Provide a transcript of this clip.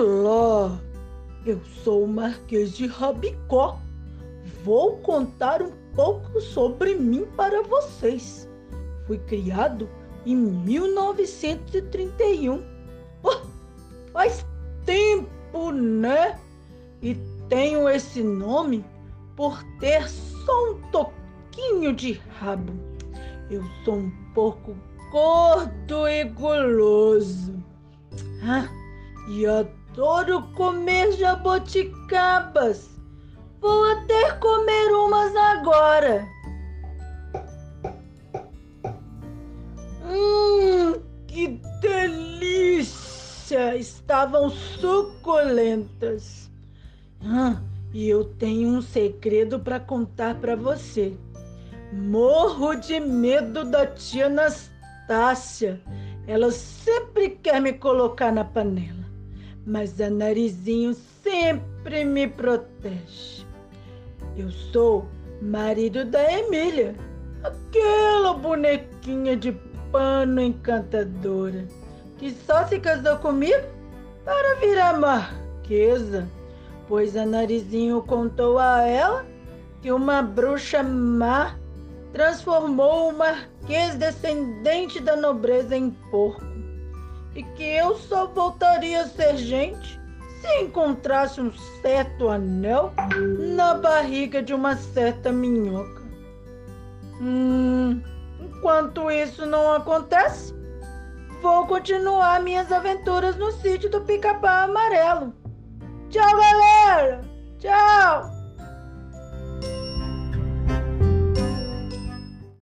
Olá, eu sou o Marquês de Rabicó. Vou contar um pouco sobre mim para vocês. Fui criado em 1931. Oh, faz tempo, né? E tenho esse nome por ter só um toquinho de rabo. Eu sou um pouco gordo e guloso. Ah, e adoro comer jaboticabas. Vou até comer umas agora. Hum, que delícia! Estavam suculentas. Ah, e eu tenho um segredo para contar para você. Morro de medo da tia Anastácia. Ela sempre quer me colocar na panela, mas a Narizinho sempre me protege. Eu sou marido da Emília, aquela bonequinha de pano encantadora que só se casou comigo para virar marquesa, pois a Narizinho contou a ela que uma bruxa má transformou o marquês descendente da nobreza em porco e que eu só voltaria a ser gente se encontrasse um certo anel na barriga de uma certa minhoca. Hum, enquanto isso não acontece, vou continuar minhas aventuras no sítio do Pica-Pau Amarelo. Tchau, galera!